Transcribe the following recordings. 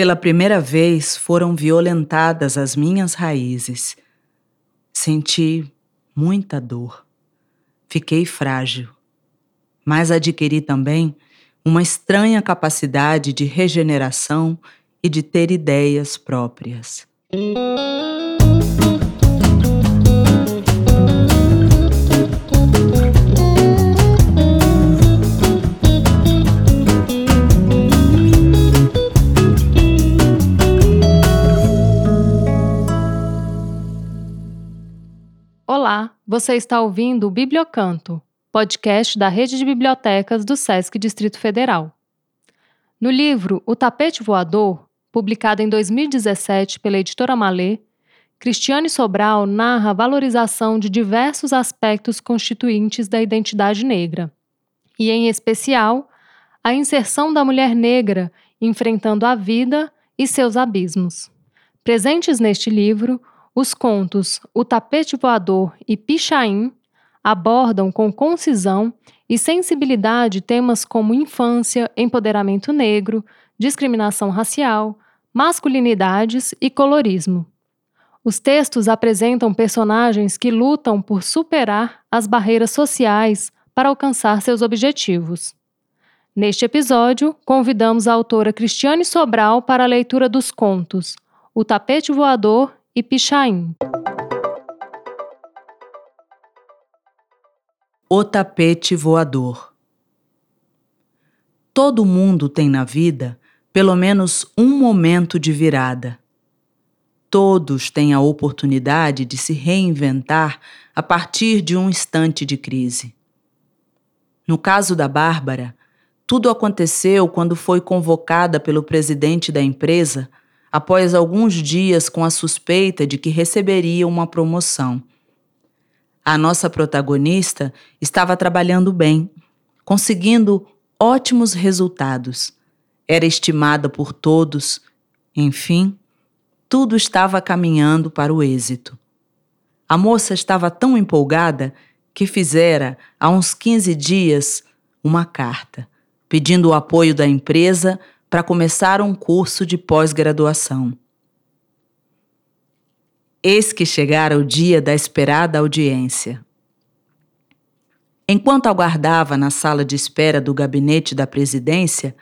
Pela primeira vez foram violentadas as minhas raízes. Senti muita dor. Fiquei frágil. Mas adquiri também uma estranha capacidade de regeneração e de ter ideias próprias. Você está ouvindo o Bibliocanto, podcast da Rede de Bibliotecas do SESC Distrito Federal. No livro O Tapete Voador, publicado em 2017 pela editora Malê, Cristiane Sobral narra a valorização de diversos aspectos constituintes da identidade negra, e, em especial, a inserção da mulher negra enfrentando a vida e seus abismos. Presentes neste livro, os contos O Tapete Voador e Pichain abordam com concisão e sensibilidade temas como infância, empoderamento negro, discriminação racial, masculinidades e colorismo. Os textos apresentam personagens que lutam por superar as barreiras sociais para alcançar seus objetivos. Neste episódio, convidamos a autora Cristiane Sobral para a leitura dos contos O Tapete Voador e Pichain. O tapete voador. Todo mundo tem na vida pelo menos um momento de virada. Todos têm a oportunidade de se reinventar a partir de um instante de crise. No caso da Bárbara, tudo aconteceu quando foi convocada pelo presidente da empresa após alguns dias com a suspeita de que receberia uma promoção. A nossa protagonista estava trabalhando bem, conseguindo ótimos resultados. Era estimada por todos. Enfim, tudo estava caminhando para o êxito. A moça estava tão empolgada que fizera, há uns 15 dias, uma carta pedindo o apoio da empresa para começar um curso de pós-graduação. Eis que chegara o dia da esperada audiência. Enquanto aguardava na sala de espera do gabinete da presidência,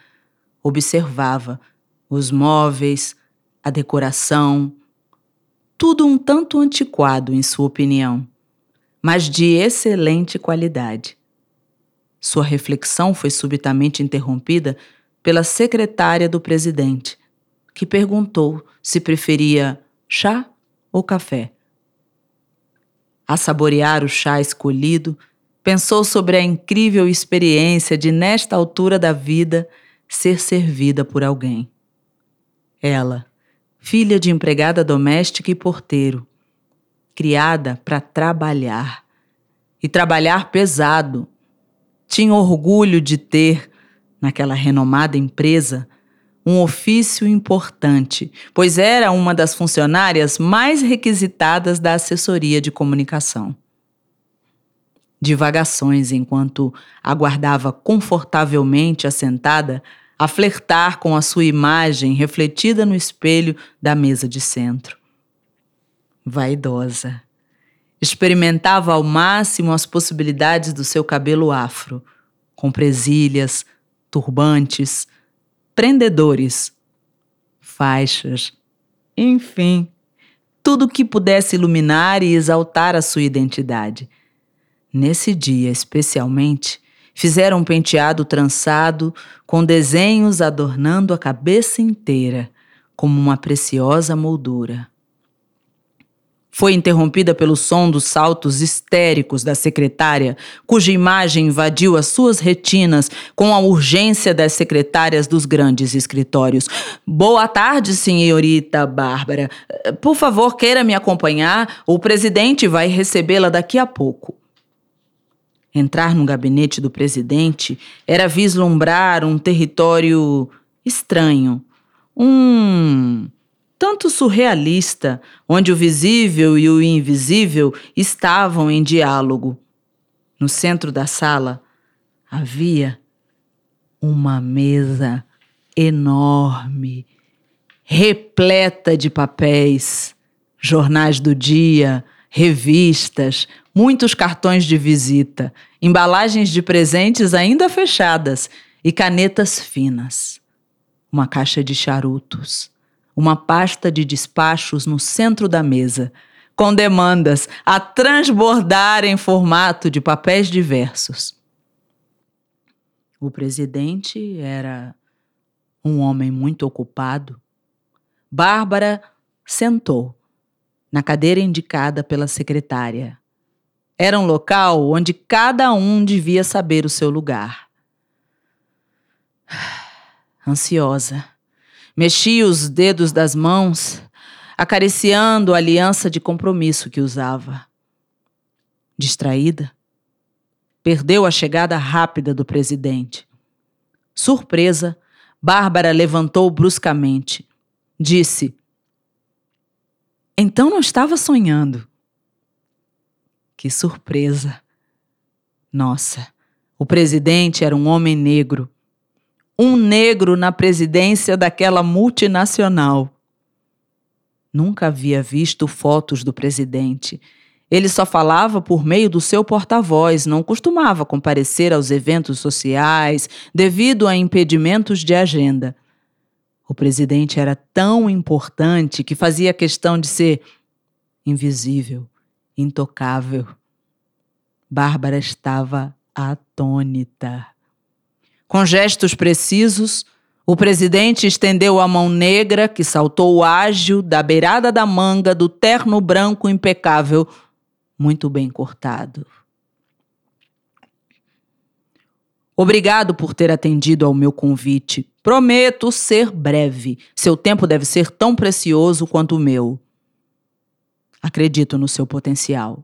observava os móveis, a decoração, tudo um tanto antiquado, em sua opinião, mas de excelente qualidade. Sua reflexão foi subitamente interrompida pela secretária do presidente, que perguntou se preferia chá ou café. A saborear o chá escolhido, pensou sobre a incrível experiência de, nesta altura da vida, ser servida por alguém. Ela, filha de empregada doméstica e porteiro, criada para trabalhar. E trabalhar pesado. Tinha orgulho de ter, naquela renomada empresa, um ofício importante, pois era uma das funcionárias mais requisitadas da assessoria de comunicação. Divagações enquanto aguardava confortavelmente assentada a flertar com a sua imagem refletida no espelho da mesa de centro. Vaidosa. Experimentava ao máximo as possibilidades do seu cabelo afro, com presilhas, turbantes, prendedores, faixas, enfim, tudo que pudesse iluminar e exaltar a sua identidade. Nesse dia, especialmente, fizeram um penteado trançado com desenhos adornando a cabeça inteira, como uma preciosa moldura. Foi interrompida pelo som dos saltos histéricos da secretária, cuja imagem invadiu as suas retinas com a urgência das secretárias dos grandes escritórios. Boa tarde, senhorita Bárbara. Por favor, queira me acompanhar. O presidente vai recebê-la daqui a pouco. Entrar no gabinete do presidente era vislumbrar um território estranho. Um tanto surrealista, onde o visível e o invisível estavam em diálogo. No centro da sala havia uma mesa enorme, repleta de papéis, jornais do dia, revistas, muitos cartões de visita, embalagens de presentes ainda fechadas e canetas finas. Uma caixa de charutos, uma pasta de despachos no centro da mesa, com demandas a transbordar em formato de papéis diversos. O presidente era um homem muito ocupado. Bárbara sentou na cadeira indicada pela secretária. Era um local onde cada um devia saber o seu lugar. Ansiosa, mexia os dedos das mãos, acariciando a aliança de compromisso que usava. Distraída, perdeu a chegada rápida do presidente. Surpresa, Bárbara levantou bruscamente. Disse: então não estava sonhando. Que surpresa! Nossa, o presidente era um homem negro. Um negro na presidência daquela multinacional. Nunca havia visto fotos do presidente. Ele só falava por meio do seu porta-voz, não costumava comparecer aos eventos sociais devido a impedimentos de agenda. O presidente era tão importante que fazia questão de ser invisível, intocável. Bárbara estava atônita. Com gestos precisos, o presidente estendeu a mão negra que saltou ágil da beirada da manga do terno branco impecável, muito bem cortado. Obrigado por ter atendido ao meu convite. Prometo ser breve. Seu tempo deve ser tão precioso quanto o meu. Acredito no seu potencial.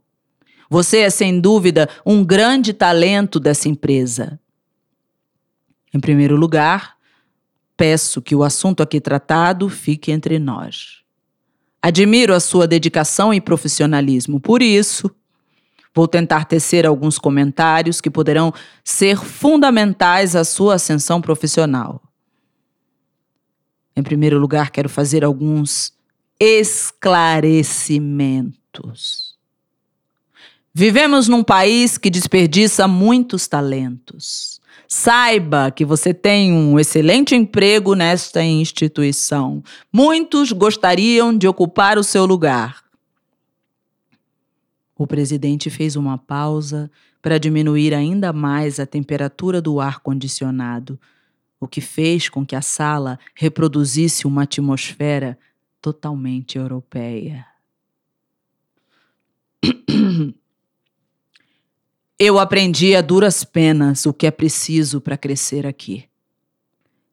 Você é, sem dúvida, um grande talento dessa empresa. Em primeiro lugar, peço que o assunto aqui tratado fique entre nós. Admiro a sua dedicação e profissionalismo, por isso, Vou tentar tecer alguns comentários que poderão ser fundamentais à sua ascensão profissional. Em primeiro lugar, quero fazer alguns esclarecimentos. Vivemos num país que desperdiça muitos talentos. Saiba que você tem um excelente emprego nesta instituição. Muitos gostariam de ocupar o seu lugar. O presidente fez uma pausa para diminuir ainda mais a temperatura do ar condicionado, o que fez com que a sala reproduzisse uma atmosfera totalmente europeia. Eu aprendi a duras penas o que é preciso para crescer aqui.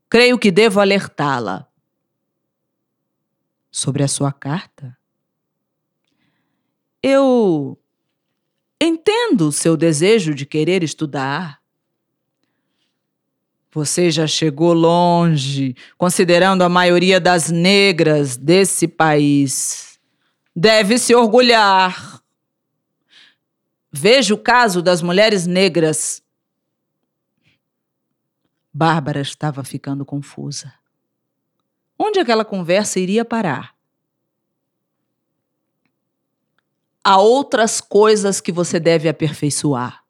Creio que devo alertá-la. Sobre a sua carta? Eu entendo o seu desejo de querer estudar. Você já chegou longe, considerando a maioria das negras desse país. Deve se orgulhar. Veja o caso das mulheres negras. Bárbara estava ficando confusa. Onde aquela conversa iria parar? há outras coisas que você deve aperfeiçoar.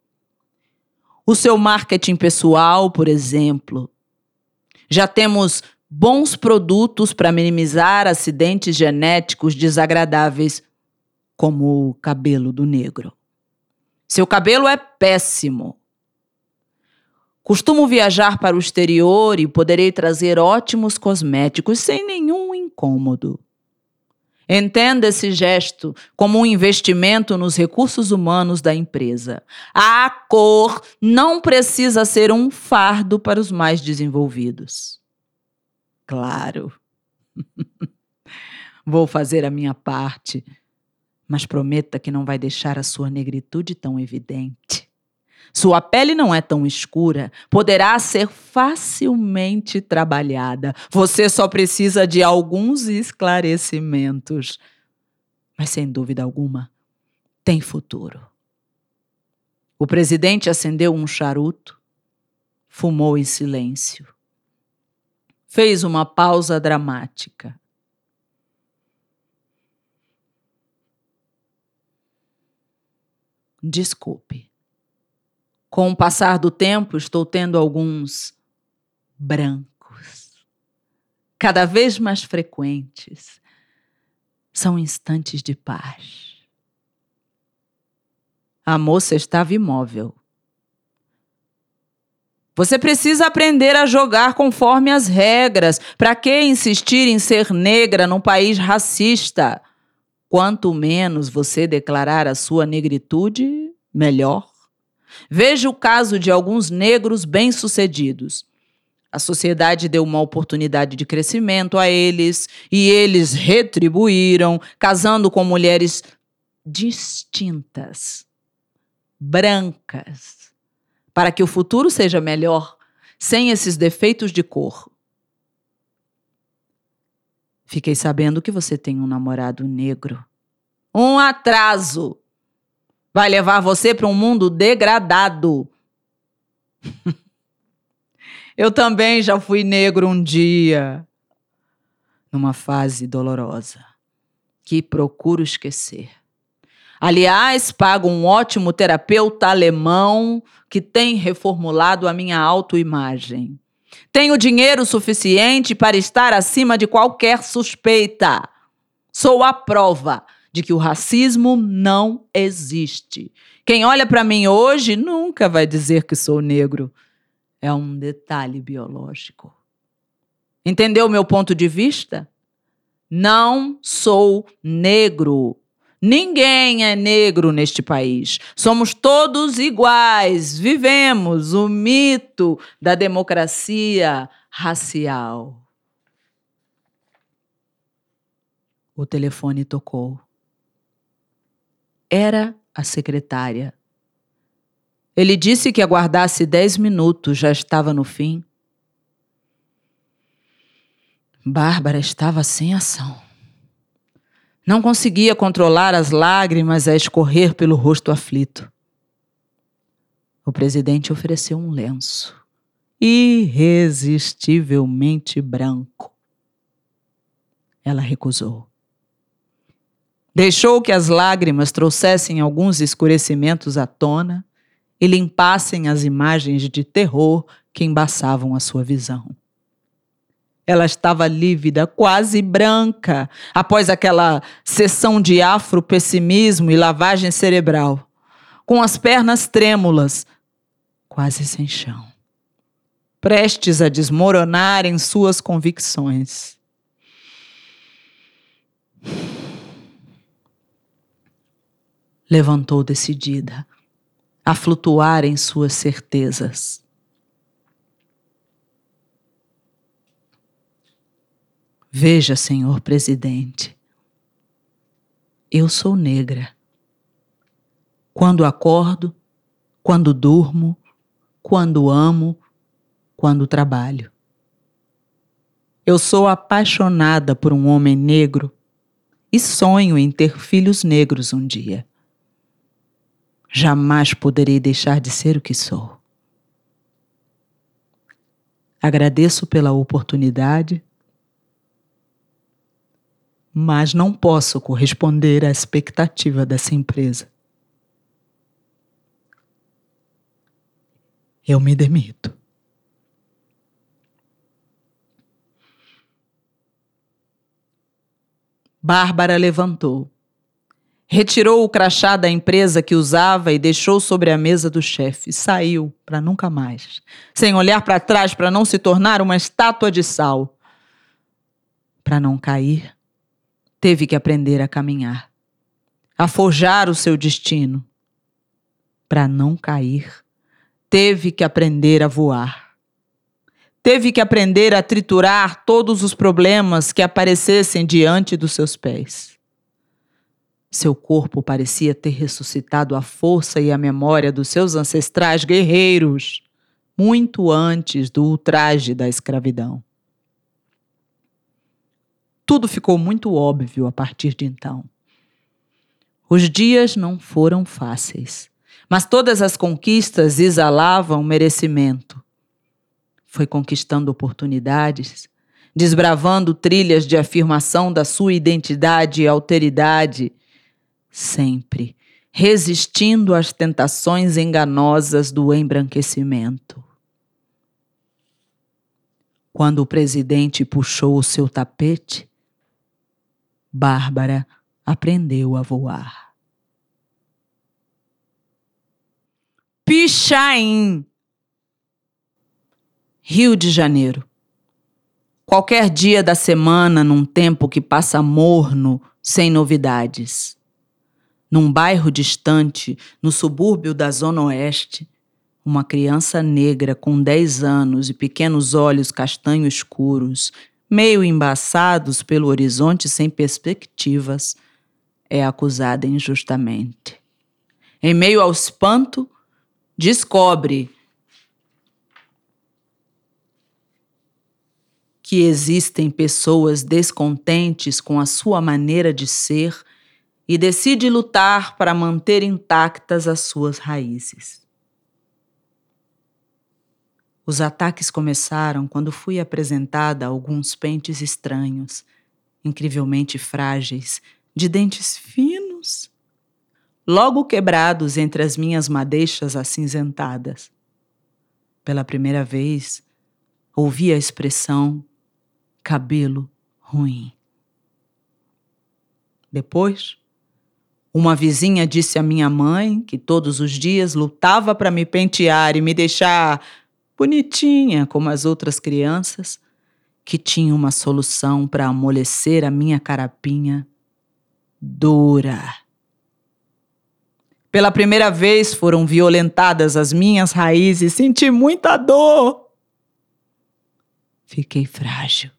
O seu marketing pessoal, por exemplo. Já temos bons produtos para minimizar acidentes genéticos desagradáveis, como o cabelo do negro. Seu cabelo é péssimo. Costumo viajar para o exterior e poderei trazer ótimos cosméticos sem nenhum incômodo. Entenda esse gesto como um investimento nos recursos humanos da empresa. A cor não precisa ser um fardo para os mais desenvolvidos. Claro. Vou fazer a minha parte, mas prometa que não vai deixar a sua negritude tão evidente. Sua pele não é tão escura, poderá ser facilmente trabalhada. Você só precisa de alguns esclarecimentos. Mas sem dúvida alguma, tem futuro. O presidente acendeu um charuto, fumou em silêncio. Fez uma pausa dramática. Desculpe. Com o passar do tempo, estou tendo alguns brancos, cada vez mais frequentes. São instantes de paz. A moça estava imóvel. Você precisa aprender a jogar conforme as regras. Para que insistir em ser negra num país racista? Quanto menos você declarar a sua negritude, melhor. Veja o caso de alguns negros bem-sucedidos. A sociedade deu uma oportunidade de crescimento a eles e eles retribuíram, casando com mulheres distintas, brancas, para que o futuro seja melhor, sem esses defeitos de cor. Fiquei sabendo que você tem um namorado negro. Um atraso. Vai levar você para um mundo degradado. Eu também já fui negro um dia, numa fase dolorosa, que procuro esquecer. Aliás, pago um ótimo terapeuta alemão que tem reformulado a minha autoimagem. Tenho dinheiro suficiente para estar acima de qualquer suspeita. Sou a prova de que o racismo não existe. Quem olha para mim hoje nunca vai dizer que sou negro. É um detalhe biológico. Entendeu o meu ponto de vista? Não sou negro. Ninguém é negro neste país. Somos todos iguais. Vivemos o mito da democracia racial. O telefone tocou. Era a secretária. Ele disse que aguardasse dez minutos, já estava no fim. Bárbara estava sem ação. Não conseguia controlar as lágrimas a escorrer pelo rosto aflito. O presidente ofereceu um lenço, irresistivelmente branco. Ela recusou. Deixou que as lágrimas trouxessem alguns escurecimentos à tona e limpassem as imagens de terror que embaçavam a sua visão. Ela estava lívida, quase branca, após aquela sessão de afropessimismo e lavagem cerebral, com as pernas trêmulas, quase sem chão, prestes a desmoronar em suas convicções. levantou decidida a flutuar em suas certezas. Veja, senhor presidente, eu sou negra. Quando acordo, quando durmo, quando amo, quando trabalho. Eu sou apaixonada por um homem negro e sonho em ter filhos negros um dia. Jamais poderei deixar de ser o que sou. Agradeço pela oportunidade, mas não posso corresponder à expectativa dessa empresa. Eu me demito. Bárbara levantou. Retirou o crachá da empresa que usava e deixou sobre a mesa do chefe. Saiu para nunca mais, sem olhar para trás para não se tornar uma estátua de sal. Para não cair, teve que aprender a caminhar, a forjar o seu destino. Para não cair, teve que aprender a voar. Teve que aprender a triturar todos os problemas que aparecessem diante dos seus pés seu corpo parecia ter ressuscitado a força e a memória dos seus ancestrais guerreiros, muito antes do ultraje da escravidão. Tudo ficou muito óbvio a partir de então. Os dias não foram fáceis, mas todas as conquistas exalavam merecimento. Foi conquistando oportunidades, desbravando trilhas de afirmação da sua identidade e alteridade sempre resistindo às tentações enganosas do embranquecimento. Quando o presidente puxou o seu tapete, Bárbara aprendeu a voar. Pichain, Rio de Janeiro. Qualquer dia da semana num tempo que passa morno, sem novidades. Num bairro distante, no subúrbio da Zona Oeste, uma criança negra com 10 anos e pequenos olhos castanho escuros, meio embaçados pelo horizonte sem perspectivas, é acusada injustamente. Em meio ao espanto, descobre que existem pessoas descontentes com a sua maneira de ser e decide lutar para manter intactas as suas raízes. Os ataques começaram quando fui apresentada a alguns pentes estranhos, incrivelmente frágeis, de dentes finos, logo quebrados entre as minhas madeixas acinzentadas. Pela primeira vez, ouvi a expressão cabelo ruim. Depois, uma vizinha disse à minha mãe que todos os dias lutava para me pentear e me deixar bonitinha como as outras crianças, que tinha uma solução para amolecer a minha carapinha dura. Pela primeira vez foram violentadas as minhas raízes, senti muita dor. Fiquei frágil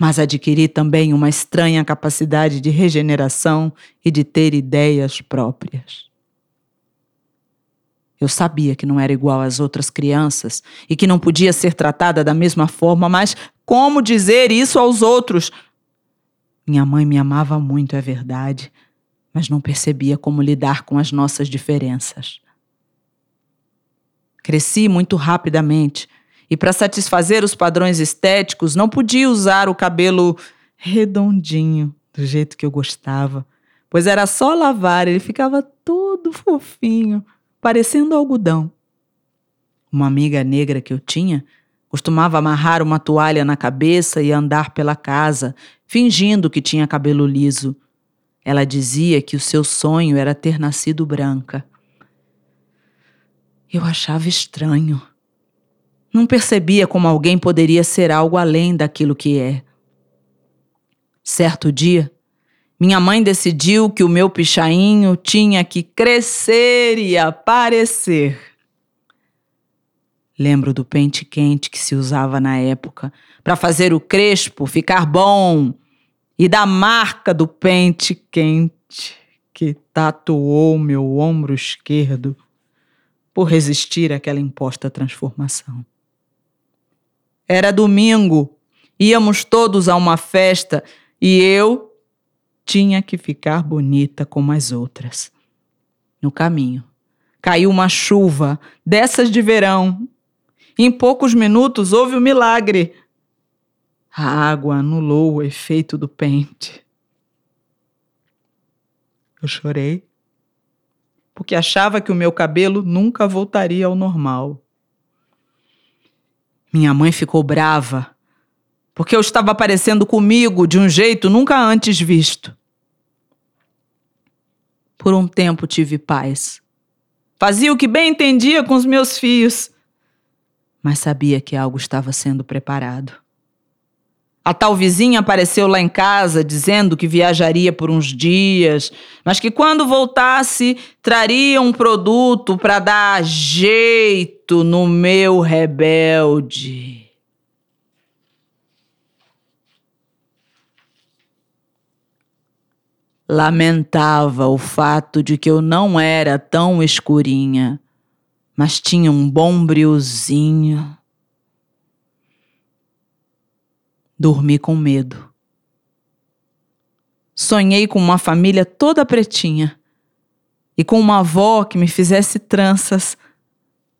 mas adquiri também uma estranha capacidade de regeneração e de ter ideias próprias. Eu sabia que não era igual às outras crianças e que não podia ser tratada da mesma forma, mas como dizer isso aos outros? Minha mãe me amava muito, é verdade, mas não percebia como lidar com as nossas diferenças. Cresci muito rapidamente e para satisfazer os padrões estéticos, não podia usar o cabelo redondinho, do jeito que eu gostava, pois era só lavar, ele ficava todo fofinho, parecendo algodão. Uma amiga negra que eu tinha costumava amarrar uma toalha na cabeça e andar pela casa, fingindo que tinha cabelo liso. Ela dizia que o seu sonho era ter nascido branca. Eu achava estranho. Não percebia como alguém poderia ser algo além daquilo que é. Certo dia, minha mãe decidiu que o meu pichainho tinha que crescer e aparecer. Lembro do pente quente que se usava na época para fazer o crespo ficar bom e da marca do pente quente que tatuou meu ombro esquerdo por resistir àquela imposta transformação. Era domingo, íamos todos a uma festa e eu tinha que ficar bonita como as outras. No caminho, caiu uma chuva, dessas de verão. Em poucos minutos houve o um milagre. A água anulou o efeito do pente. Eu chorei, porque achava que o meu cabelo nunca voltaria ao normal. Minha mãe ficou brava, porque eu estava aparecendo comigo de um jeito nunca antes visto. Por um tempo tive paz. Fazia o que bem entendia com os meus fios, mas sabia que algo estava sendo preparado. A tal vizinha apareceu lá em casa dizendo que viajaria por uns dias, mas que quando voltasse traria um produto para dar jeito no meu rebelde. Lamentava o fato de que eu não era tão escurinha, mas tinha um bom briozinho Dormi com medo. Sonhei com uma família toda pretinha e com uma avó que me fizesse tranças,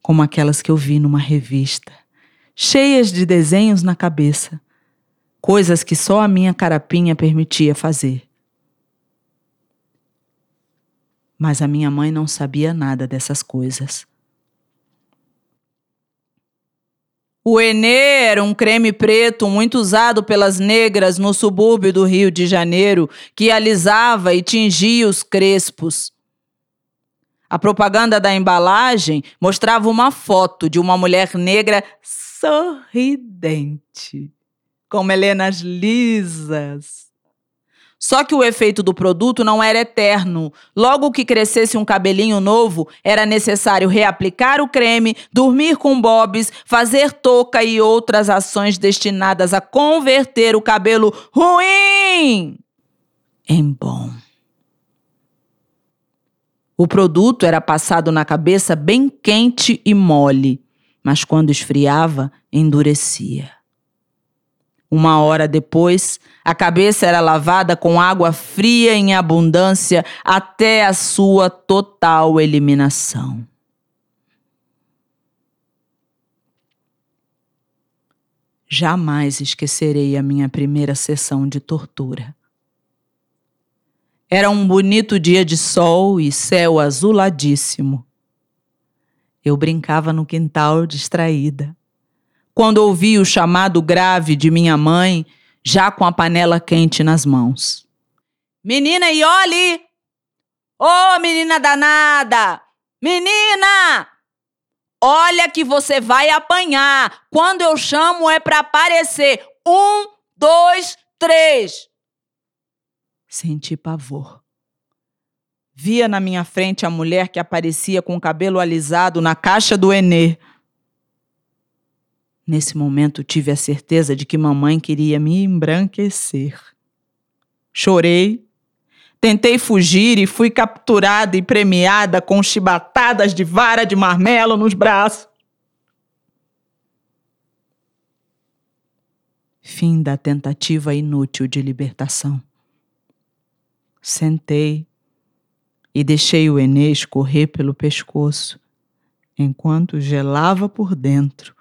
como aquelas que eu vi numa revista, cheias de desenhos na cabeça, coisas que só a minha carapinha permitia fazer. Mas a minha mãe não sabia nada dessas coisas. O Enê era um creme preto muito usado pelas negras no subúrbio do Rio de Janeiro, que alisava e tingia os crespos. A propaganda da embalagem mostrava uma foto de uma mulher negra sorridente, com melenas lisas. Só que o efeito do produto não era eterno. Logo que crescesse um cabelinho novo, era necessário reaplicar o creme, dormir com bobs, fazer touca e outras ações destinadas a converter o cabelo ruim em bom. O produto era passado na cabeça bem quente e mole, mas quando esfriava, endurecia. Uma hora depois, a cabeça era lavada com água fria em abundância até a sua total eliminação. Jamais esquecerei a minha primeira sessão de tortura. Era um bonito dia de sol e céu azuladíssimo. Eu brincava no quintal distraída quando ouvi o chamado grave de minha mãe, já com a panela quente nas mãos. Menina Ioli! Ô, oh, menina danada! Menina! Olha que você vai apanhar. Quando eu chamo é para aparecer. Um, dois, três. Senti pavor. Via na minha frente a mulher que aparecia com o cabelo alisado na caixa do Enê. Nesse momento tive a certeza de que mamãe queria me embranquecer. Chorei, tentei fugir e fui capturada e premiada com chibatadas de vara de marmelo nos braços. Fim da tentativa inútil de libertação. Sentei e deixei o Enê escorrer pelo pescoço, enquanto gelava por dentro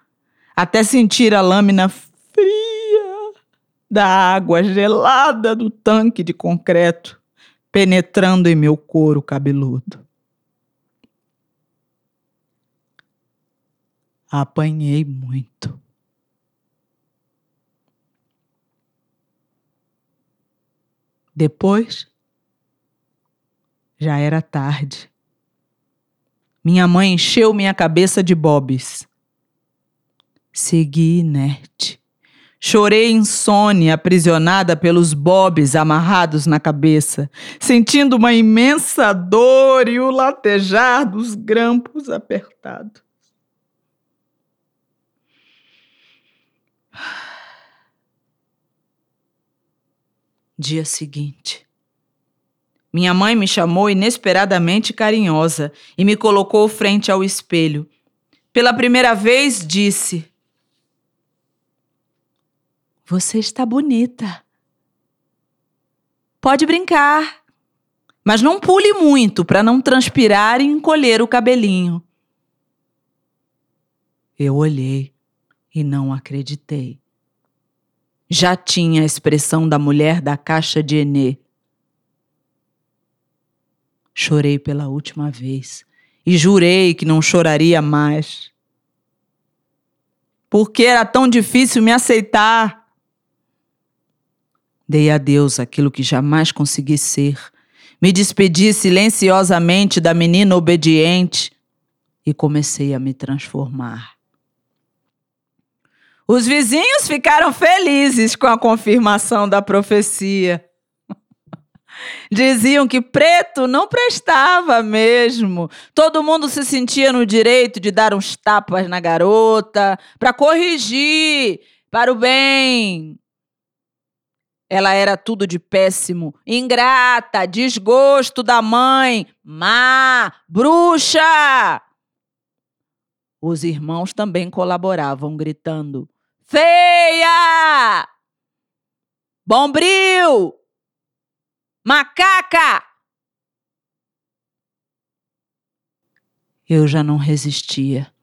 até sentir a lâmina fria da água gelada do tanque de concreto penetrando em meu couro cabeludo. Apanhei muito. Depois, já era tarde. Minha mãe encheu minha cabeça de bobs. Segui inerte. Chorei insônia, aprisionada pelos bobs amarrados na cabeça, sentindo uma imensa dor e o latejar dos grampos apertados. Dia seguinte. Minha mãe me chamou inesperadamente carinhosa e me colocou frente ao espelho. Pela primeira vez, disse: você está bonita. Pode brincar, mas não pule muito para não transpirar e encolher o cabelinho. Eu olhei e não acreditei. Já tinha a expressão da mulher da caixa de Enê. Chorei pela última vez e jurei que não choraria mais. Porque era tão difícil me aceitar. Dei a Deus aquilo que jamais consegui ser. Me despedi silenciosamente da menina obediente e comecei a me transformar. Os vizinhos ficaram felizes com a confirmação da profecia. Diziam que preto não prestava mesmo. Todo mundo se sentia no direito de dar uns tapas na garota, para corrigir, para o bem. Ela era tudo de péssimo, ingrata, desgosto da mãe, má, bruxa. Os irmãos também colaboravam, gritando: Feia! Bombril! Macaca! Eu já não resistia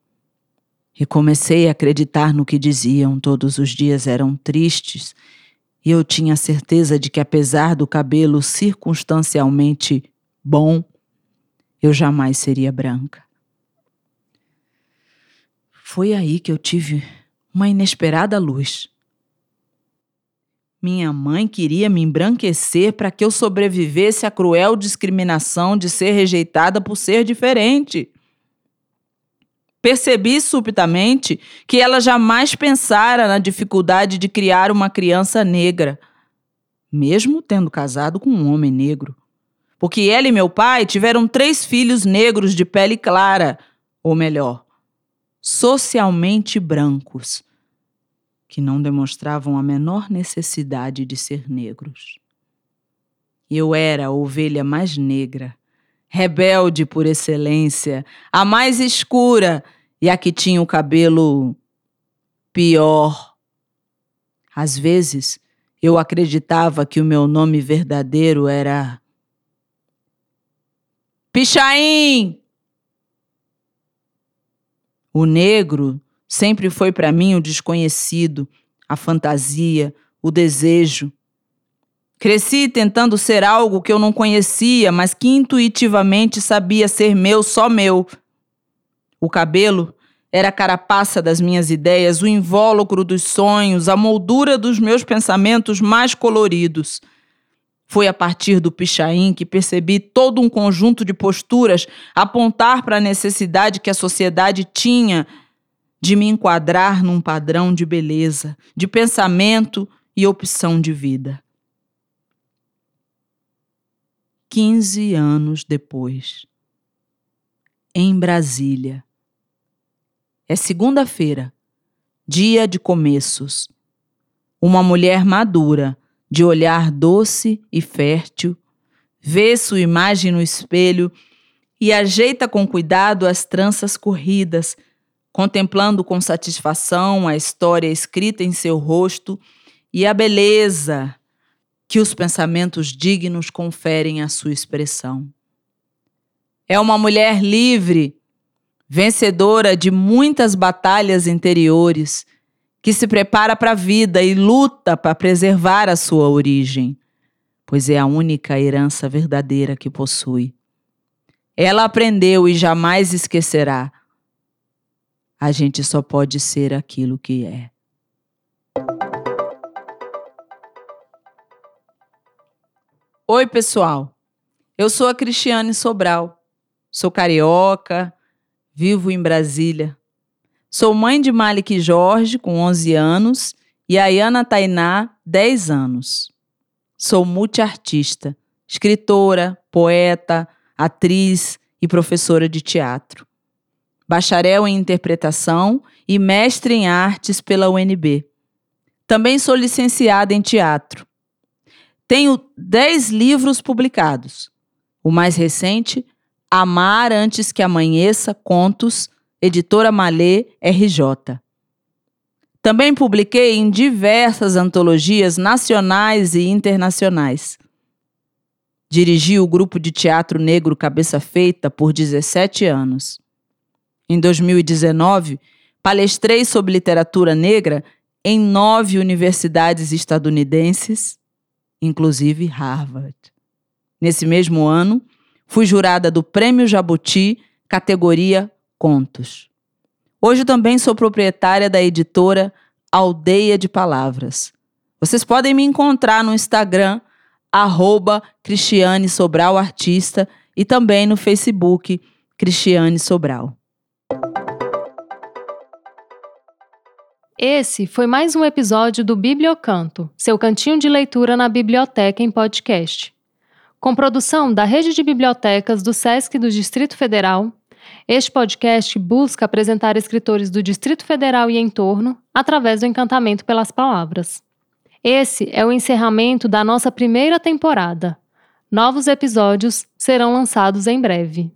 e comecei a acreditar no que diziam. Todos os dias eram tristes e eu tinha certeza de que, apesar do cabelo circunstancialmente bom, eu jamais seria branca. Foi aí que eu tive uma inesperada luz. Minha mãe queria me embranquecer para que eu sobrevivesse à cruel discriminação de ser rejeitada por ser diferente. Percebi subitamente que ela jamais pensara na dificuldade de criar uma criança negra, mesmo tendo casado com um homem negro. Porque ela e meu pai tiveram três filhos negros de pele clara, ou melhor, socialmente brancos, que não demonstravam a menor necessidade de ser negros. Eu era a ovelha mais negra, rebelde por excelência, a mais escura e a que tinha o cabelo pior. Às vezes, eu acreditava que o meu nome verdadeiro era Pichain! O negro Sempre foi para mim o desconhecido, a fantasia, o desejo. Cresci tentando ser algo que eu não conhecia, mas que intuitivamente sabia ser meu, só meu. O cabelo era a carapaça das minhas ideias, o invólucro dos sonhos, a moldura dos meus pensamentos mais coloridos. Foi a partir do pichain que percebi todo um conjunto de posturas apontar para a necessidade que a sociedade tinha de me enquadrar num padrão de beleza, de pensamento e opção de vida. Quinze anos depois, em Brasília. É segunda-feira, dia de começos. Uma mulher madura, de olhar doce e fértil, vê sua imagem no espelho e ajeita com cuidado as tranças corridas contemplando com satisfação a história escrita em seu rosto e a beleza que os pensamentos dignos conferem à sua expressão. É uma mulher livre, vencedora de muitas batalhas interiores, que se prepara para a vida e luta para preservar a sua origem, pois é a única herança verdadeira que possui. Ela aprendeu e jamais esquecerá a gente só pode ser aquilo que é. Oi, pessoal. Eu sou a Cristiane Sobral. Sou carioca, vivo em Brasília. Sou mãe de Malik Jorge, com 11 anos, e Ayana Tainá, 10 anos. Sou multiartista, escritora, poeta, atriz e professora de teatro bacharel em interpretação e mestre em artes pela UNB. Também sou licenciada em teatro. Tenho dez livros publicados. O mais recente, Amar Antes que Amanheça, Contos, editora Malê, RJ. Também publiquei em diversas antologias nacionais e internacionais. Dirigi o grupo de teatro negro Cabeça Feita por 17 anos. Em 2019, palestrei sobre literatura negra em nove universidades estadunidenses, inclusive Harvard. Nesse mesmo ano, fui jurada do Prêmio Jabuti, categoria Contos. Hoje também sou proprietária da editora Aldeia de Palavras. Vocês podem me encontrar no Instagram, arroba Cristiane Sobral Artista, e também no Facebook, Cristiane Sobral. Esse foi mais um episódio do Bibliocanto, seu cantinho de leitura na biblioteca em podcast. Com produção da Rede de Bibliotecas do SESC do Distrito Federal, este podcast busca apresentar escritores do Distrito Federal e entorno através do encantamento pelas palavras. Esse é o encerramento da nossa primeira temporada. Novos episódios serão lançados em breve.